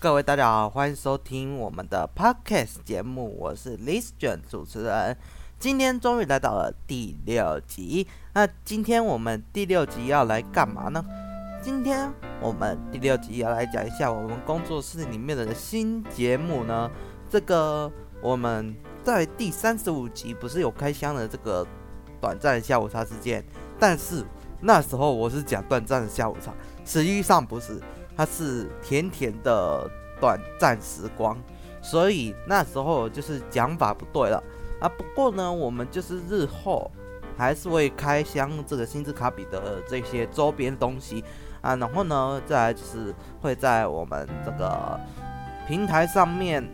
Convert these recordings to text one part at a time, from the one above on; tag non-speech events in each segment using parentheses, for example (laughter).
各位大家好，欢迎收听我们的 Podcast 节目，我是 Listen 主持人。今天终于来到了第六集，那今天我们第六集要来干嘛呢？今天我们第六集要来讲一下我们工作室里面的新节目呢。这个我们在第三十五集不是有开箱的这个短暂的下午茶事件，但是那时候我是讲短暂的下午茶，实际上不是。它是甜甜的短暂时光，所以那时候就是讲法不对了啊。不过呢，我们就是日后还是会开箱这个星之卡比的这些周边东西啊，然后呢，再来就是会在我们这个平台上面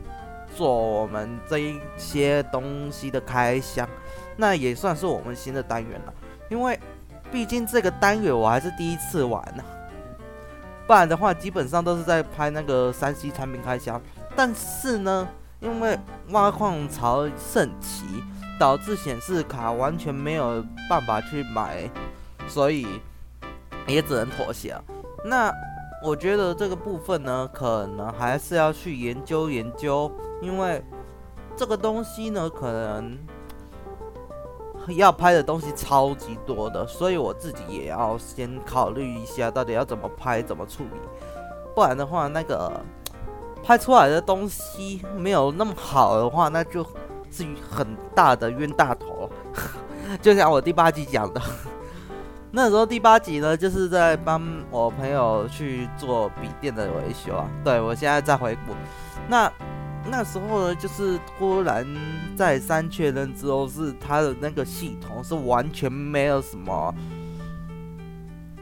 做我们这一些东西的开箱，那也算是我们新的单元了。因为毕竟这个单元我还是第一次玩呢。不然的话，基本上都是在拍那个三 C 产品开箱。但是呢，因为挖矿潮盛起，导致显示卡完全没有办法去买，所以也只能妥协。那我觉得这个部分呢，可能还是要去研究研究，因为这个东西呢，可能。(laughs) 要拍的东西超级多的，所以我自己也要先考虑一下，到底要怎么拍、怎么处理。不然的话，那个 (tsk) 拍出来的东西没有那么好的话，那就是很大的冤大头。(laughs) 就像我第八集讲的，(laughs) 那时候第八集呢，就是在帮我朋友去做笔电的维修啊。对，我现在在回顾那。那时候呢，就是突然再三确认之后，是他的那个系统是完全没有什么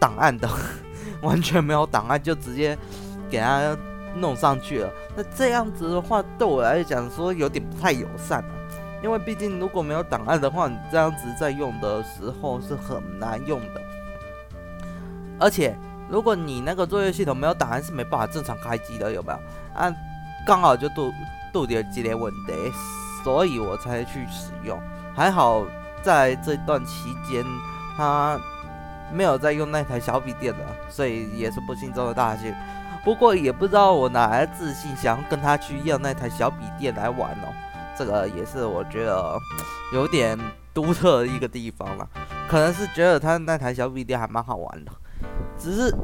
档案的，(laughs) 完全没有档案，就直接给他弄上去了。那这样子的话，对我来讲说有点不太友善啊，因为毕竟如果没有档案的话，你这样子在用的时候是很难用的。而且，如果你那个作业系统没有档案，是没办法正常开机的，有没有？啊？刚好就度度点几连问题，所以我才去使用。还好在这段期间，他没有在用那台小笔电了，所以也是不幸中的大幸。不过也不知道我哪来自信，想要跟他去要那台小笔电来玩哦。这个也是我觉得有点独特的一个地方了。可能是觉得他那台小笔电还蛮好玩的，只是。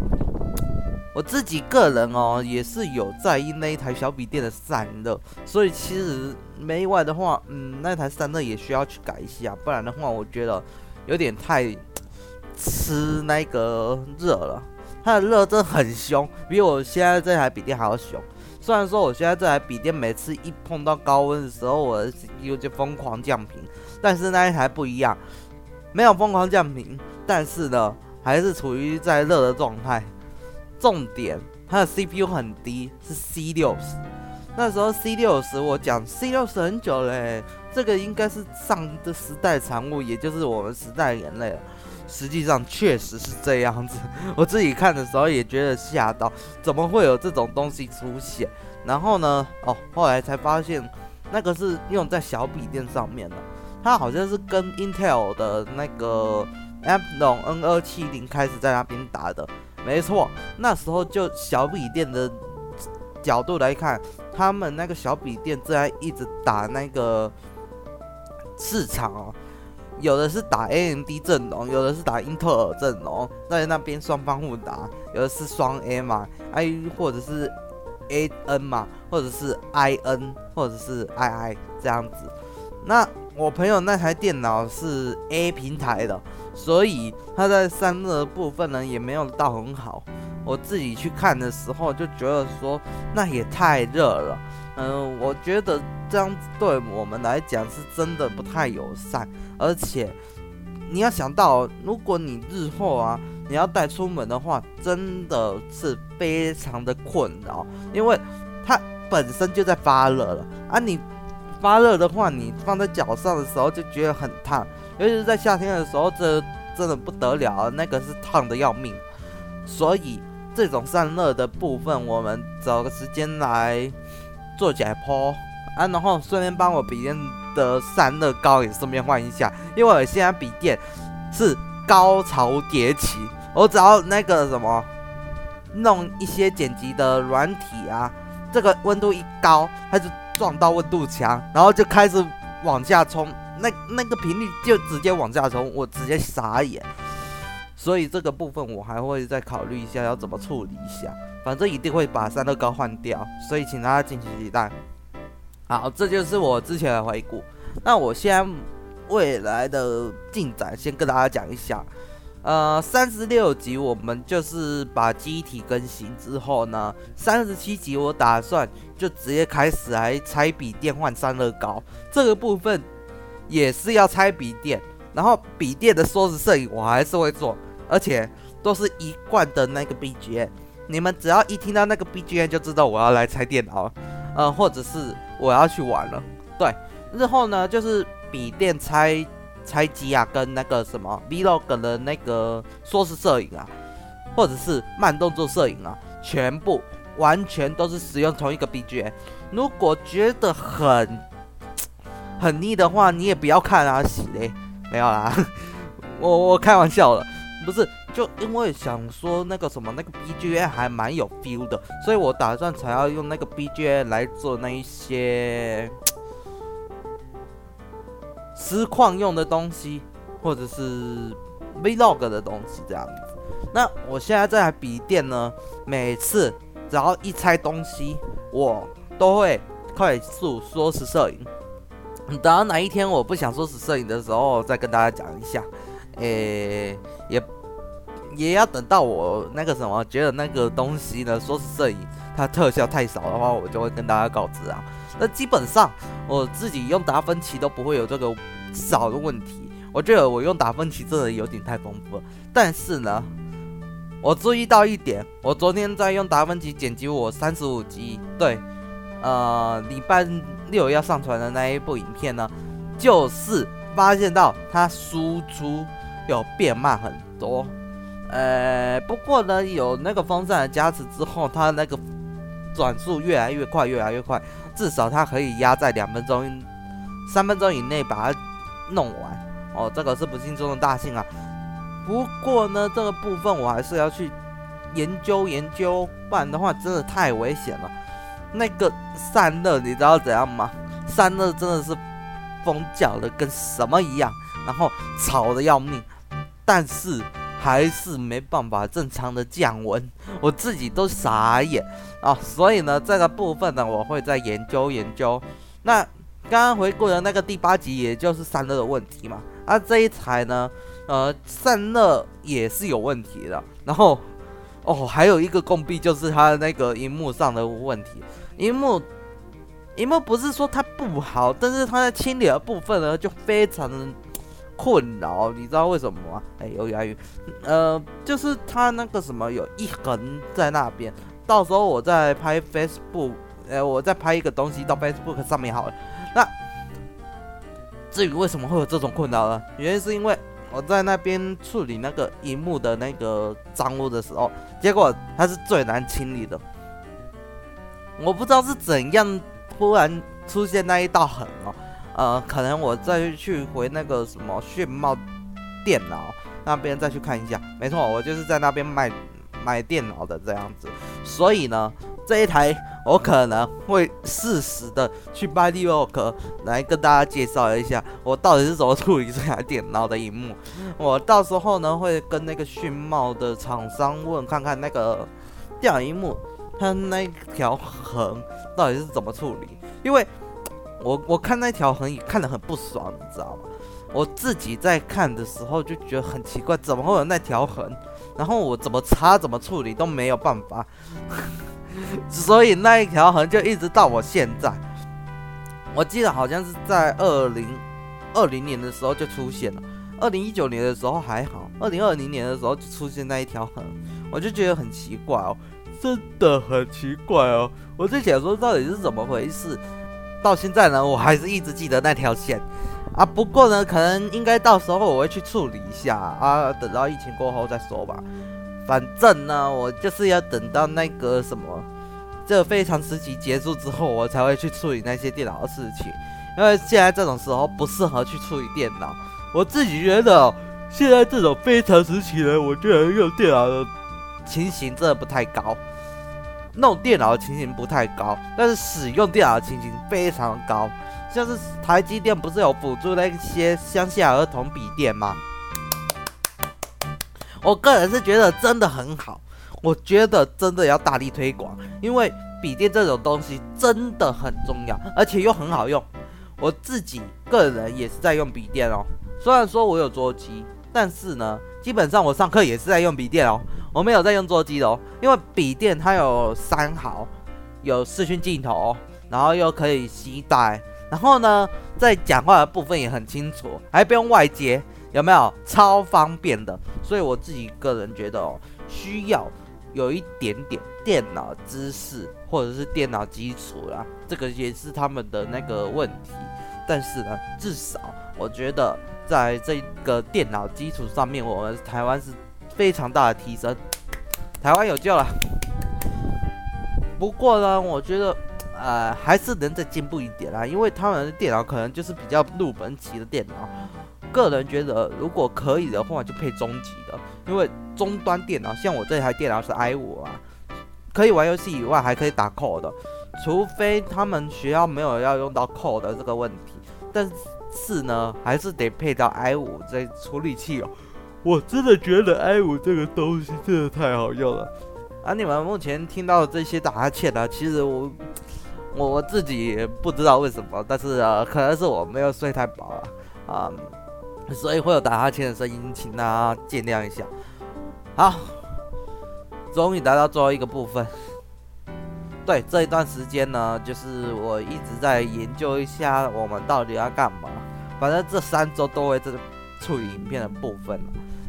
我自己个人哦，也是有在意那一台小笔电的散热，所以其实没意外的话，嗯，那台散热也需要去改一下，不然的话，我觉得有点太吃那个热了。它的热真的很凶，比我现在这台笔电还要凶。虽然说我现在这台笔电每次一碰到高温的时候，我的 CPU 就疯狂降频，但是那一台不一样，没有疯狂降频，但是呢，还是处于在热的状态。重点，它的 CPU 很低，是 C 六十。那时候 C 六十，我讲 C 六十很久嘞，这个应该是上的时代产物，也就是我们时代眼泪了。实际上确实是这样子，(laughs) 我自己看的时候也觉得吓到，怎么会有这种东西出现？然后呢，哦，后来才发现那个是用在小笔电上面的，它好像是跟 Intel 的那个 Ampere N 二七零开始在那边打的。没错，那时候就小笔电的角度来看，他们那个小笔电在一直打那个市场哦，有的是打 AMD 阵容，有的是打英特尔阵容，在那边双方互打，有的是双 A 嘛，I 或者是 AN 嘛，或者是 IN 或者是 II 这样子。那我朋友那台电脑是 A 平台的。所以它在散热部分呢，也没有到很好。我自己去看的时候就觉得说，那也太热了。嗯、我觉得这样对我们来讲是真的不太友善。而且你要想到，如果你日后啊，你要带出门的话，真的是非常的困扰，因为它本身就在发热了啊。你发热的话，你放在脚上的时候就觉得很烫。尤其是在夏天的时候，这真的不得了，那个是烫的要命。所以这种散热的部分，我们找个时间来做解剖啊，然后顺便帮我笔电的散热膏也顺便换一下，因为我现在笔电是高潮迭起，我只要那个什么弄一些剪辑的软体啊，这个温度一高，它就撞到温度墙，然后就开始往下冲，那那个频率就直接往下冲，我直接傻眼。所以这个部分我还会再考虑一下要怎么处理一下，反正一定会把散热膏换掉，所以请大家敬请期待。好，这就是我之前的回顾。那我现在未来的进展先跟大家讲一下。呃，三十六集我们就是把机体更新之后呢，三十七集我打算就直接开始来拆笔电换散热膏，这个部分也是要拆笔电，然后笔电的缩时摄影我还是会做。而且都是一贯的那个 BGM，你们只要一听到那个 BGM 就知道我要来拆电脑，呃，或者是我要去玩了。对，日后呢就是笔电拆拆机啊，跟那个什么 Vlog 的那个缩时摄影啊，或者是慢动作摄影啊，全部完全都是使用同一个 BGM。如果觉得很 (tsk) 很腻的话，你也不要看啊，洗嘞，没有啦，(laughs) 我我开玩笑了。不是，就因为想说那个什么那个 BGM 还蛮有 feel 的，所以我打算才要用那个 BGM 来做那一些实况用的东西，或者是 Vlog 的东西这样子。那我现在这台笔电呢，每次只要一拆东西，我都会快速缩时摄影。等到哪一天我不想缩时摄影的时候，再跟大家讲一下。诶，也。也要等到我那个什么，觉得那个东西呢，说是摄影，它特效太少的话，我就会跟大家告知啊。那基本上我自己用达芬奇都不会有这个少的问题。我觉得我用达芬奇真的有点太丰富了。但是呢，我注意到一点，我昨天在用达芬奇剪辑我三十五集，对，呃，礼拜六要上传的那一部影片呢，就是发现到它输出有变慢很多。呃，不过呢，有那个风扇的加持之后，它那个转速越来越快，越来越快，至少它可以压在两分钟、三分钟以内把它弄完。哦，这个是不幸中的大幸啊。不过呢，这个部分我还是要去研究研究，不然的话真的太危险了。那个散热你知道怎样吗？散热真的是疯叫的跟什么一样，然后吵得要命，但是。还是没办法正常的降温，(laughs) 我自己都傻眼啊！所以呢，这个部分呢，我会再研究研究。那刚刚回顾的那个第八集，也就是散热的问题嘛。啊，这一台呢，呃，散热也是有问题的。然后，哦，还有一个共弊就是它的那个荧幕上的问题。荧幕，荧幕不是说它不好，但是它在清理的部分呢，就非常的。困扰，你知道为什么吗？哎，有押韵，呃，就是它那个什么有一横在那边，到时候我再拍 Facebook，呃，我再拍一个东西到 Facebook 上面好了。那至于为什么会有这种困扰呢？原因是因为我在那边处理那个荧幕的那个脏污的时候，结果它是最难清理的。我不知道是怎样突然出现那一道痕哦。呃，可能我再去回那个什么炫茂电脑那边再去看一下。没错，我就是在那边卖买电脑的这样子。所以呢，这一台我可能会适时的去 Vlog 来跟大家介绍一下，我到底是怎么处理这台电脑的萤幕。我到时候呢会跟那个炫茂的厂商问看看那个电脑萤幕它那条横到底是怎么处理，因为。我我看那条横也看得很不爽，你知道吗？我自己在看的时候就觉得很奇怪，怎么会有那条横？然后我怎么擦怎么处理都没有办法，(laughs) 所以那一条横就一直到我现在。我记得好像是在二零二零年的时候就出现了，二零一九年的时候还好，二零二零年的时候就出现那一条横，我就觉得很奇怪哦，真的很奇怪哦。我就想说到底是怎么回事？到现在呢，我还是一直记得那条线啊。不过呢，可能应该到时候我会去处理一下啊。等到疫情过后再说吧。反正呢，我就是要等到那个什么，这非常时期结束之后，我才会去处理那些电脑的事情。因为现在这种时候不适合去处理电脑。我自己觉得，现在这种非常时期呢，我居然用电脑的情形真的不太高。弄电脑的情形不太高，但是使用电脑的情形非常高。像是台积电不是有辅助那些乡下儿童笔电吗？我个人是觉得真的很好，我觉得真的要大力推广，因为笔电这种东西真的很重要，而且又很好用。我自己个人也是在用笔电哦，虽然说我有桌机，但是呢，基本上我上课也是在用笔电哦，我没有在用桌机的哦，因为笔电它有三毫，有视讯镜头，然后又可以携带，然后呢，在讲话的部分也很清楚，还不用外接。有没有超方便的？所以我自己个人觉得哦，需要有一点点电脑知识或者是电脑基础啦，这个也是他们的那个问题。但是呢，至少我觉得在这个电脑基础上面，我们台湾是非常大的提升，台湾有救了。不过呢，我觉得呃还是能再进步一点啦，因为他们的电脑可能就是比较入门级的电脑。个人觉得，如果可以的话，就配中级的，因为终端电脑，像我这台电脑是 i5 啊，可以玩游戏以外，还可以打 code 的，除非他们学校没有要用到 code 的这个问题，但是呢，还是得配到 i5 这处理器哦。我真的觉得 i 五这个东西真的太好用了。而、啊、你们目前听到这些打哈欠呢，其实我我自己也不知道为什么，但是呃，可能是我没有睡太饱了啊。所以会有打哈欠的声音，请大家见谅一下。好，终于来到最后一个部分。对，这一段时间呢，就是我一直在研究一下我们到底要干嘛。反正这三周都会在处理影片的部分。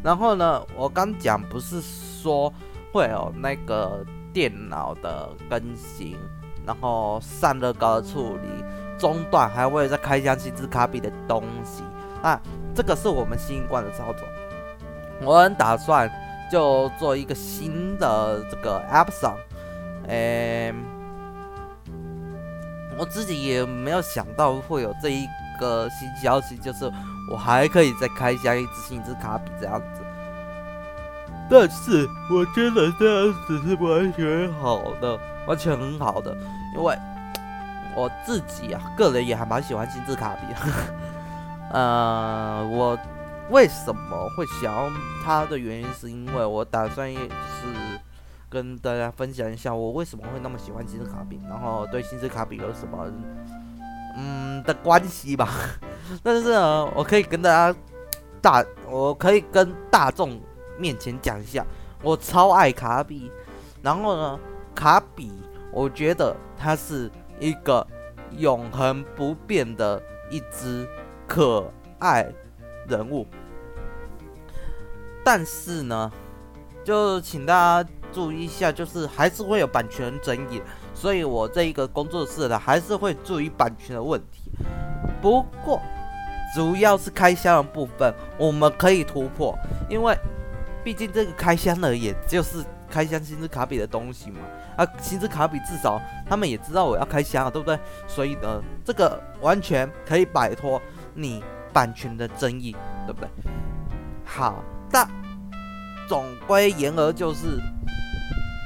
然后呢，我刚讲不是说会有那个电脑的更新，然后散热膏的处理，中段还会再开箱新字卡比的东西啊。这个是我们新一贯的操作，我很打算就做一个新的这个 App 上，诶，我自己也没有想到会有这一个新消息，就是我还可以再开箱一支新之卡比这样子，但是我觉得这样子是完全好的，完全很好的，因为我自己啊，个人也还蛮喜欢新之卡比的。(laughs) 呃，我为什么会想要它的原因，是因为我打算也是跟大家分享一下我为什么会那么喜欢新之卡比，然后对新之卡比有什么嗯的关系吧。但是呢，我可以跟大家大，我可以跟大众面前讲一下，我超爱卡比。然后呢，卡比我觉得它是一个永恒不变的一只。可爱人物，但是呢，就请大家注意一下，就是还是会有版权争议，所以我这一个工作室呢，还是会注意版权的问题。不过，主要是开箱的部分，我们可以突破，因为毕竟这个开箱呢，也就是开箱星之卡比的东西嘛。啊，星之卡比至少他们也知道我要开箱了，对不对？所以呢，这个完全可以摆脱。你版权的争议，对不对？好的，总归言而就是，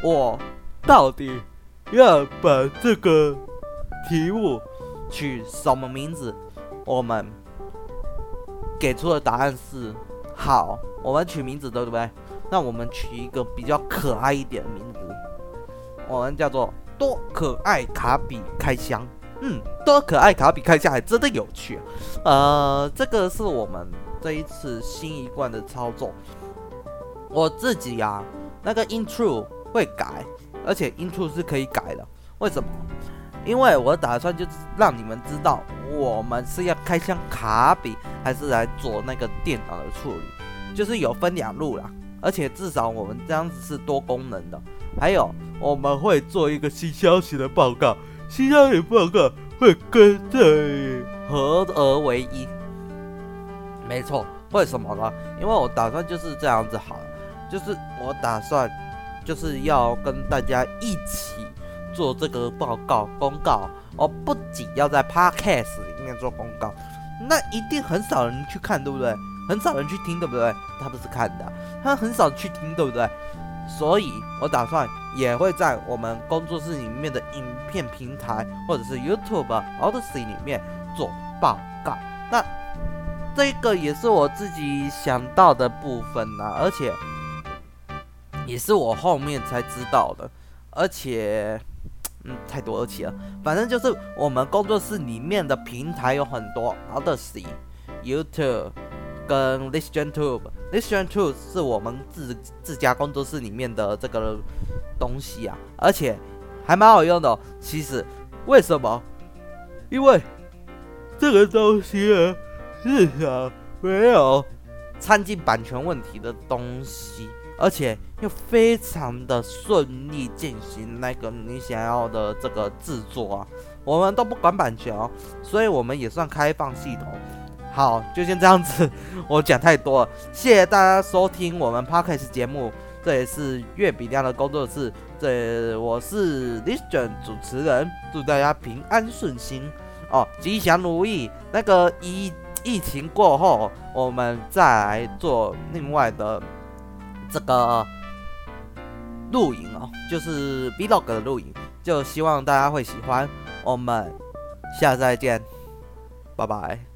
我到底要把这个题目取什么名字？我们给出的答案是好，我们取名字对不对？那我们取一个比较可爱一点的名字，我们叫做多可爱卡比开箱。嗯，多可爱卡比开箱还真的有趣！呃，这个是我们这一次新一贯的操作。我自己呀、啊，那个 intro 会改，而且 intro 是可以改的。为什么？因为我打算就是让你们知道，我们是要开箱卡比，还是来做那个电脑的处理，就是有分两路啦。而且至少我们这样子是多功能的。还有，我们会做一个新消息的报告。新消息报告会跟这合而为一，没错。为什么呢？因为我打算就是这样子好了，就是我打算就是要跟大家一起做这个报告公告。我不仅要在 Podcast 里面做公告，那一定很少人去看，对不对？很少人去听，对不对？他不是看的，他很少去听，对不对？所以我打算也会在我们工作室里面的影片平台或者是 YouTube Odyssey 里面做报告。那这个也是我自己想到的部分呐、而且也是我后面才知道的，而且。嗯，太多而且了，反正就是我们工作室里面的平台有很多，Odyssey、YouTube 跟 ListenTube。ListenTube 是我们自自家工作室里面的这个东西啊，而且还蛮好用的。其实为什么？因为这个东西啊，至少没有掺进版权问题的东西。而且又非常的顺利进行那个你想要的这个制作啊，我们都不管版权哦，所以我们也算开放系统。好，就先这样子，我讲太多了，谢谢大家收听我们 Podcast 节目，这也是月饼亮的工作室，这我是 Listen 主持人，祝大家平安顺心哦，吉祥如意。那个疫疫情过后，我们再来做另外的。这个录影哦，就是 Vlog 的录影，就希望大家会喜欢。我们下次再见，拜拜。